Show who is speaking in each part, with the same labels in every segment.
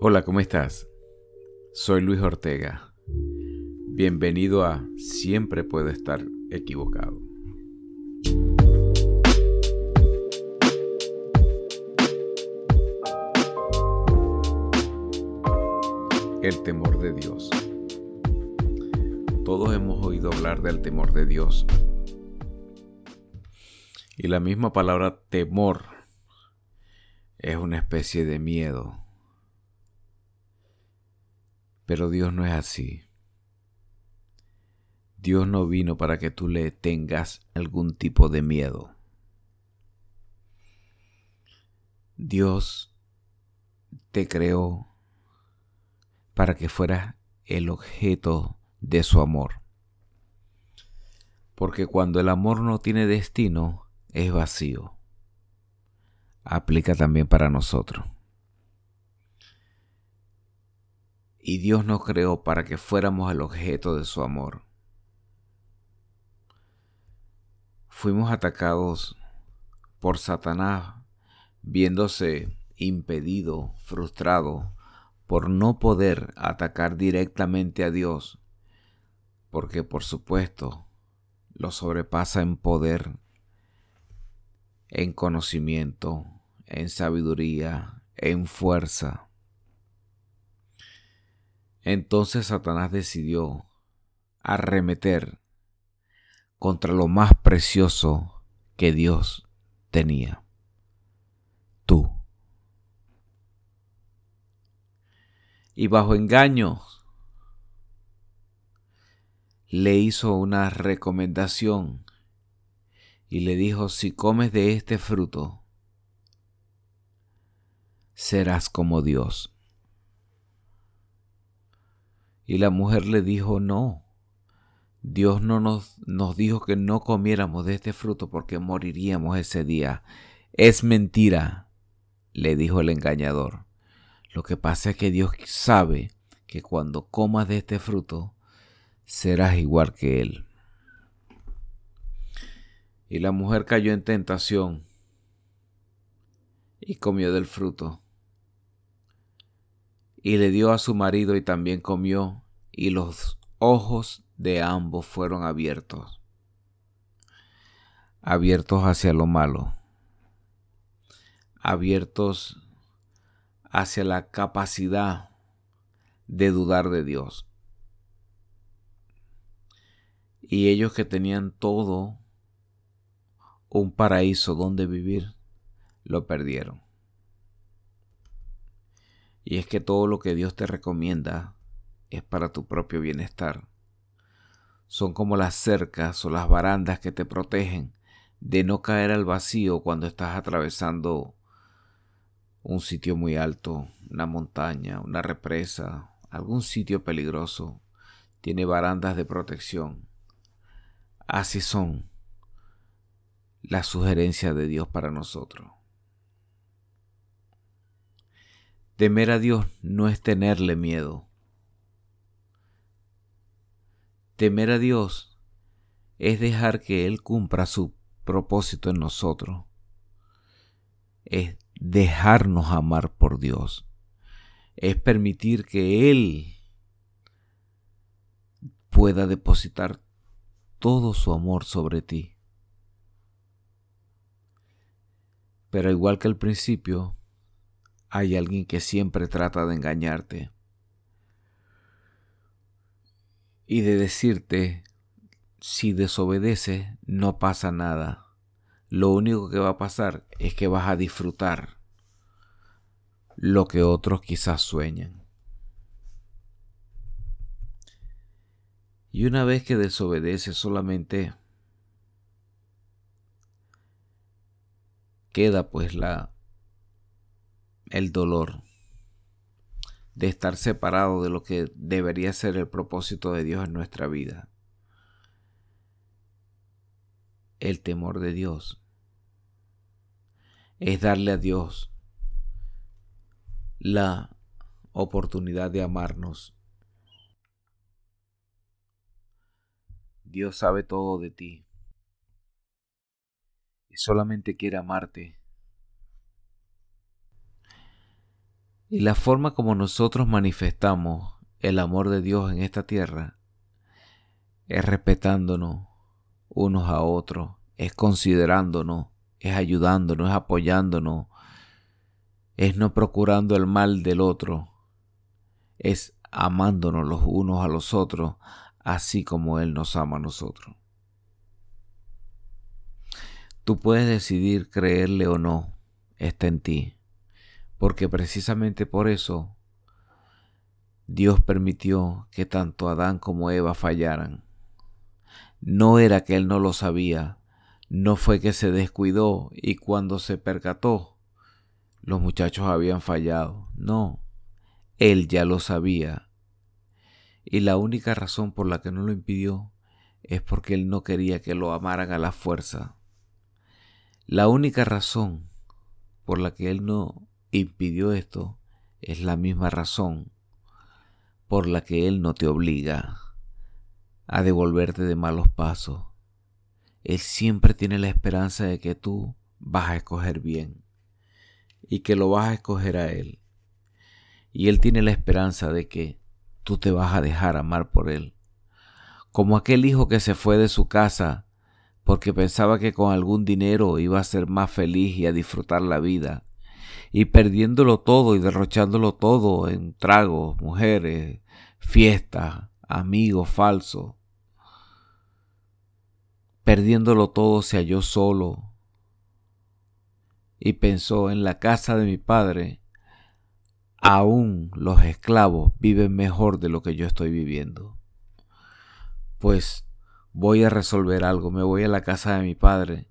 Speaker 1: Hola, ¿cómo estás? Soy Luis Ortega. Bienvenido a Siempre puedo estar equivocado. El temor de Dios. Todos hemos oído hablar del temor de Dios. Y la misma palabra temor es una especie de miedo pero Dios no es así. Dios no vino para que tú le tengas algún tipo de miedo. Dios te creó para que fueras el objeto de su amor. Porque cuando el amor no tiene destino, es vacío. Aplica también para nosotros. Y Dios nos creó para que fuéramos el objeto de su amor. Fuimos atacados por Satanás, viéndose impedido, frustrado, por no poder atacar directamente a Dios, porque por supuesto lo sobrepasa en poder, en conocimiento, en sabiduría, en fuerza. Entonces Satanás decidió arremeter contra lo más precioso que Dios tenía. Tú. Y bajo engaños le hizo una recomendación y le dijo, si comes de este fruto, serás como Dios. Y la mujer le dijo, no, Dios no nos, nos dijo que no comiéramos de este fruto porque moriríamos ese día. Es mentira, le dijo el engañador. Lo que pasa es que Dios sabe que cuando comas de este fruto, serás igual que Él. Y la mujer cayó en tentación y comió del fruto y le dio a su marido y también comió, y los ojos de ambos fueron abiertos, abiertos hacia lo malo, abiertos hacia la capacidad de dudar de Dios. Y ellos que tenían todo un paraíso donde vivir, lo perdieron. Y es que todo lo que Dios te recomienda es para tu propio bienestar. Son como las cercas o las barandas que te protegen de no caer al vacío cuando estás atravesando un sitio muy alto, una montaña, una represa, algún sitio peligroso. Tiene barandas de protección. Así son las sugerencias de Dios para nosotros. Temer a Dios no es tenerle miedo. Temer a Dios es dejar que Él cumpla su propósito en nosotros. Es dejarnos amar por Dios. Es permitir que Él pueda depositar todo su amor sobre ti. Pero igual que al principio, hay alguien que siempre trata de engañarte y de decirte, si desobedeces no pasa nada. Lo único que va a pasar es que vas a disfrutar lo que otros quizás sueñan. Y una vez que desobedeces solamente queda pues la el dolor de estar separado de lo que debería ser el propósito de Dios en nuestra vida. El temor de Dios es darle a Dios la oportunidad de amarnos. Dios sabe todo de ti y solamente quiere amarte Y la forma como nosotros manifestamos el amor de Dios en esta tierra es respetándonos unos a otros, es considerándonos, es ayudándonos, es apoyándonos, es no procurando el mal del otro, es amándonos los unos a los otros, así como Él nos ama a nosotros. Tú puedes decidir creerle o no, está en ti, porque precisamente por eso Dios permitió que tanto Adán como Eva fallaran. No era que él no lo sabía, no fue que se descuidó y cuando se percató, los muchachos habían fallado. No, él ya lo sabía. Y la única razón por la que no lo impidió es porque él no quería que lo amaran a la fuerza. La única razón por la que él no impidió esto es la misma razón por la que Él no te obliga a devolverte de malos pasos. Él siempre tiene la esperanza de que tú vas a escoger bien y que lo vas a escoger a Él. Y Él tiene la esperanza de que tú te vas a dejar amar por Él. Como aquel hijo que se fue de su casa porque pensaba que con algún dinero iba a ser más feliz y a disfrutar la vida y perdiéndolo todo y derrochándolo todo en tragos, mujeres, fiestas, amigos falsos. Perdiéndolo todo se halló solo y pensó en la casa de mi padre, aún los esclavos viven mejor de lo que yo estoy viviendo. Pues voy a resolver algo, me voy a la casa de mi padre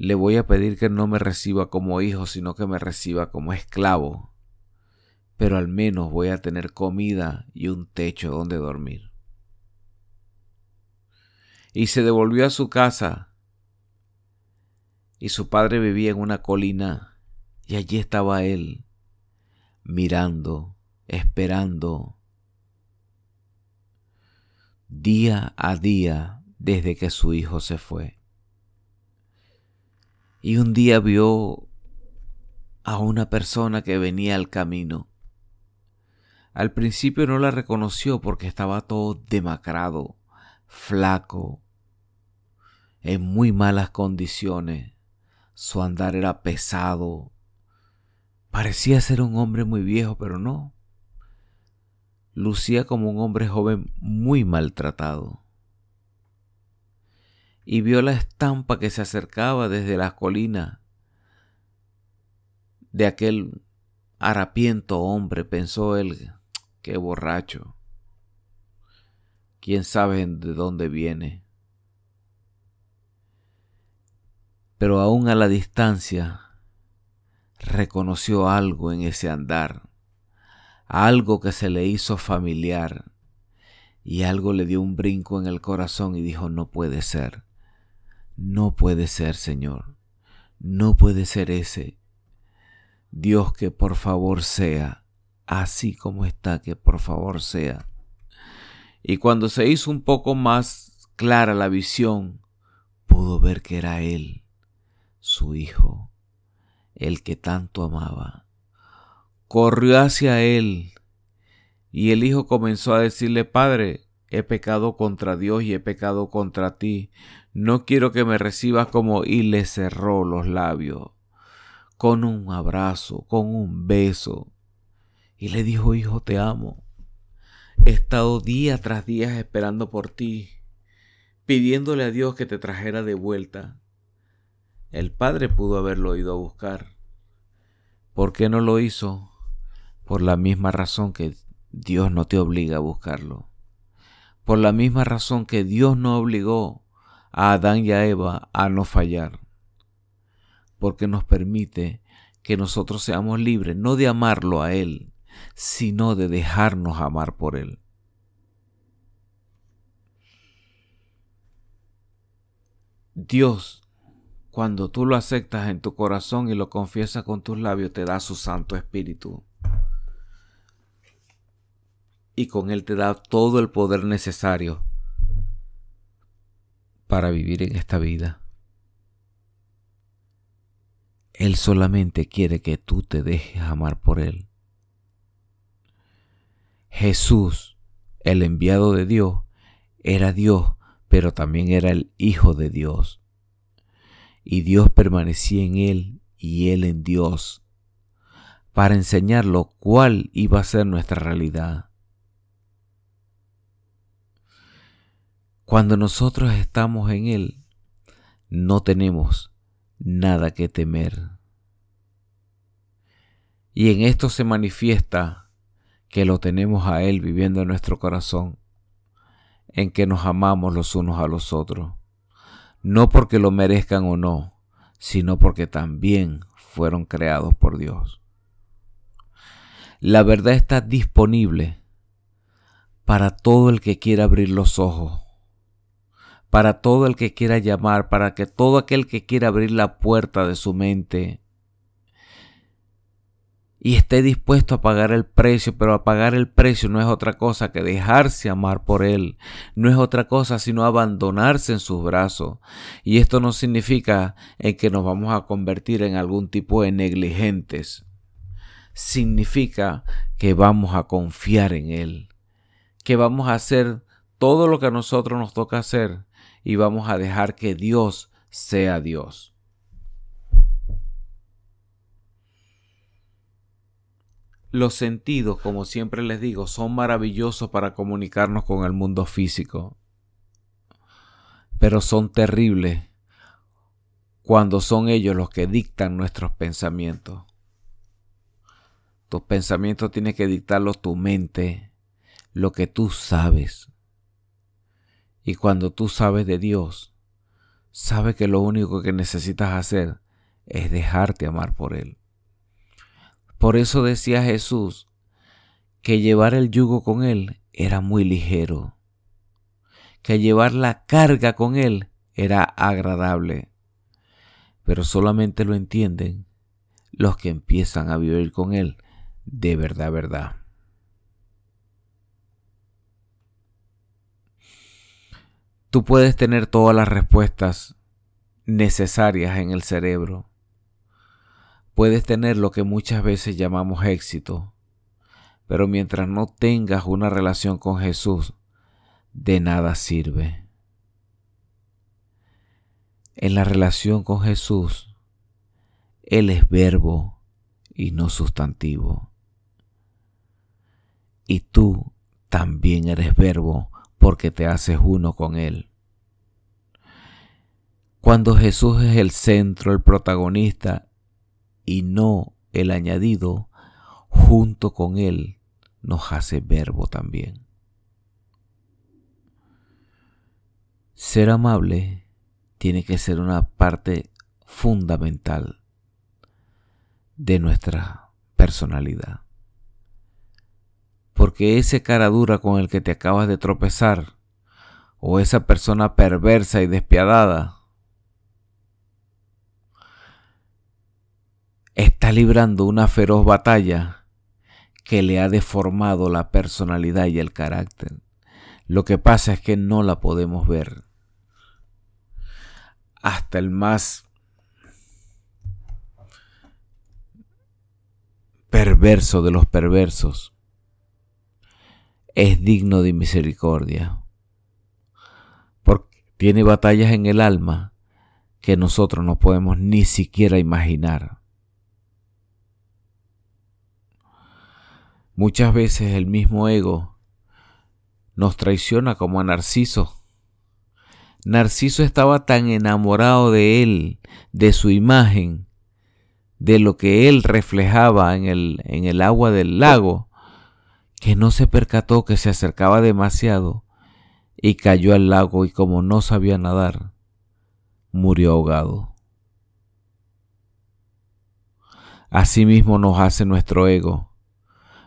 Speaker 1: le voy a pedir que no me reciba como hijo, sino que me reciba como esclavo. Pero al menos voy a tener comida y un techo donde dormir. Y se devolvió a su casa. Y su padre vivía en una colina. Y allí estaba él, mirando, esperando, día a día desde que su hijo se fue y un día vio a una persona que venía al camino. Al principio no la reconoció porque estaba todo demacrado, flaco, en muy malas condiciones. Su andar era pesado. Parecía ser un hombre muy viejo, pero no. Lucía como un hombre joven muy maltratado y vio la estampa que se acercaba desde las colinas de aquel harapiento hombre, pensó él, qué borracho. Quién sabe de dónde viene. Pero aún a la distancia reconoció algo en ese andar, algo que se le hizo familiar, y algo le dio un brinco en el corazón y dijo, no puede ser. No puede ser, Señor. No puede ser ese. Dios que por favor sea, así como está, que por favor sea. Y cuando se hizo un poco más clara la visión, pudo ver que era Él, su Hijo, el que tanto amaba. Corrió hacia Él y el Hijo comenzó a decirle, Padre, he pecado contra Dios y he pecado contra ti no quiero que me recibas como y le cerró los labios, con un abrazo, con un beso. Y le dijo, hijo, te amo. He estado día tras día esperando por ti, pidiéndole a Dios que te trajera de vuelta. El padre pudo haberlo ido a buscar. ¿Por qué no lo hizo? Por la misma razón que Dios no te obliga a buscarlo. Por la misma razón que Dios no obligó a Adán y a Eva a no fallar, porque nos permite que nosotros seamos libres, no de amarlo a Él, sino de dejarnos amar por Él. Dios, cuando tú lo aceptas en tu corazón y lo confiesas con tus labios, te da su Santo Espíritu. Y con Él te da todo el poder necesario para vivir en esta vida. Él solamente quiere que tú te dejes amar por Él. Jesús, el enviado de Dios, era Dios, pero también era el Hijo de Dios. Y Dios permanecía en Él y Él en Dios, para enseñarlo cuál iba a ser nuestra realidad. Cuando nosotros estamos en Él, no tenemos nada que temer. Y en esto se manifiesta que lo tenemos a Él viviendo en nuestro corazón, en que nos amamos los unos a los otros, no porque lo merezcan o no, sino porque también fueron creados por Dios. La verdad está disponible para todo el que quiera abrir los ojos para todo el que quiera llamar, para que todo aquel que quiera abrir la puerta de su mente y esté dispuesto a pagar el precio, pero a pagar el precio no es otra cosa que dejarse amar por Él, no es otra cosa sino abandonarse en sus brazos. Y esto no significa en que nos vamos a convertir en algún tipo de negligentes, significa que vamos a confiar en Él, que vamos a hacer todo lo que a nosotros nos toca hacer y vamos a dejar que Dios sea Dios. Los sentidos, como siempre les digo, son maravillosos para comunicarnos con el mundo físico, pero son terribles cuando son ellos los que dictan nuestros pensamientos. Tus pensamientos tienen que dictarlos tu mente, lo que tú sabes. Y cuando tú sabes de Dios, sabes que lo único que necesitas hacer es dejarte amar por Él. Por eso decía Jesús que llevar el yugo con Él era muy ligero, que llevar la carga con Él era agradable, pero solamente lo entienden los que empiezan a vivir con Él de verdad, verdad. Tú puedes tener todas las respuestas necesarias en el cerebro. Puedes tener lo que muchas veces llamamos éxito, pero mientras no tengas una relación con Jesús, de nada sirve. En la relación con Jesús, Él es verbo y no sustantivo. Y tú también eres verbo porque te haces uno con Él. Cuando Jesús es el centro, el protagonista y no el añadido, junto con Él nos hace verbo también. Ser amable tiene que ser una parte fundamental de nuestra personalidad. Porque ese cara dura con el que te acabas de tropezar, o esa persona perversa y despiadada, está librando una feroz batalla que le ha deformado la personalidad y el carácter. Lo que pasa es que no la podemos ver. Hasta el más perverso de los perversos es digno de misericordia, porque tiene batallas en el alma que nosotros no podemos ni siquiera imaginar. Muchas veces el mismo ego nos traiciona como a Narciso. Narciso estaba tan enamorado de él, de su imagen, de lo que él reflejaba en el, en el agua del lago, que no se percató que se acercaba demasiado y cayó al lago y como no sabía nadar, murió ahogado. Asimismo nos hace nuestro ego,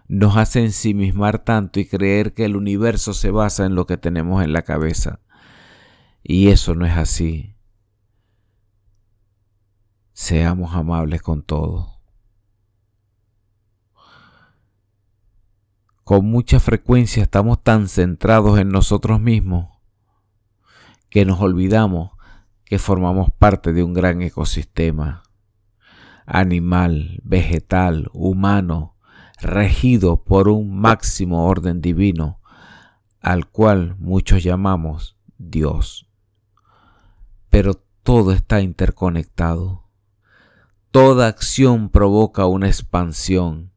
Speaker 1: nos hace ensimismar tanto y creer que el universo se basa en lo que tenemos en la cabeza. Y eso no es así. Seamos amables con todos. Con mucha frecuencia estamos tan centrados en nosotros mismos que nos olvidamos que formamos parte de un gran ecosistema. animal, vegetal, humano, regido por un máximo orden divino, al cual muchos llamamos Dios. Pero todo está interconectado. Toda acción provoca una expansión.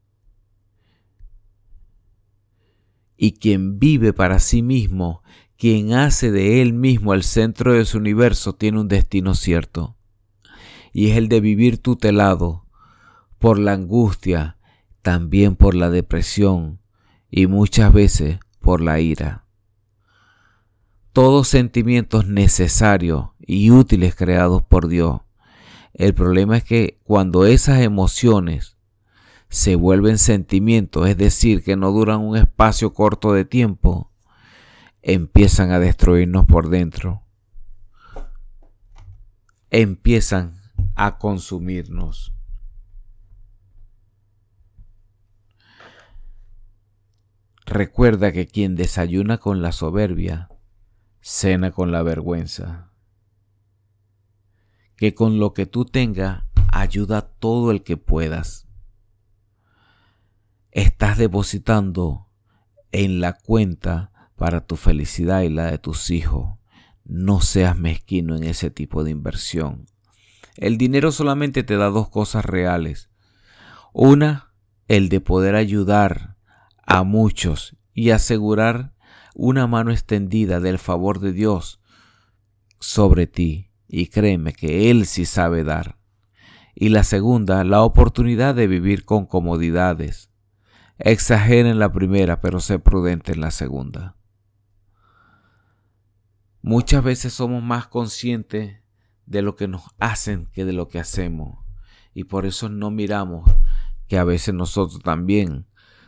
Speaker 1: Y quien vive para sí mismo, quien hace de él mismo el centro de su universo, tiene un destino cierto. Y es el de vivir tutelado por la angustia, también por la depresión y muchas veces por la ira. Todos sentimientos necesarios y útiles creados por Dios el problema es que cuando esas emociones se vuelven sentimientos, es decir, que no duran un espacio corto de tiempo, empiezan a destruirnos por dentro. Empiezan a consumirnos. Recuerda que quien desayuna con la soberbia, cena con la vergüenza que con lo que tú tengas ayuda a todo el que puedas. Estás depositando en la cuenta para tu felicidad y la de tus hijos. No seas mezquino en ese tipo de inversión. El dinero solamente te da dos cosas reales. Una, el de poder ayudar a muchos y asegurar una mano extendida del favor de Dios sobre ti y créeme que Él sí sabe dar. Y la segunda, la oportunidad de vivir con comodidades. Exagera en la primera, pero sé prudente en la segunda. Muchas veces somos más conscientes de lo que nos hacen que de lo que hacemos. Y por eso no miramos que a veces nosotros también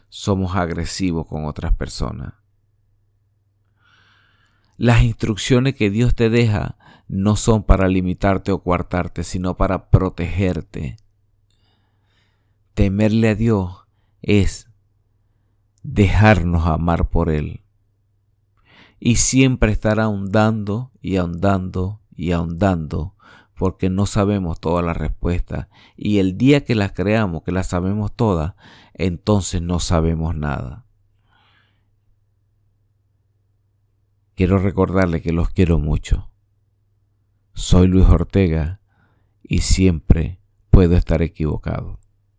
Speaker 1: somos agresivos con otras personas. Las instrucciones que Dios te deja no son para limitarte o coartarte, sino para protegerte. Temerle a Dios es dejarnos amar por Él. Y siempre estar ahondando y ahondando y ahondando porque no sabemos todas las respuestas. Y el día que las creamos, que las sabemos todas, entonces no sabemos nada. Quiero recordarle que los quiero mucho. Soy Luis Ortega y siempre puedo estar equivocado.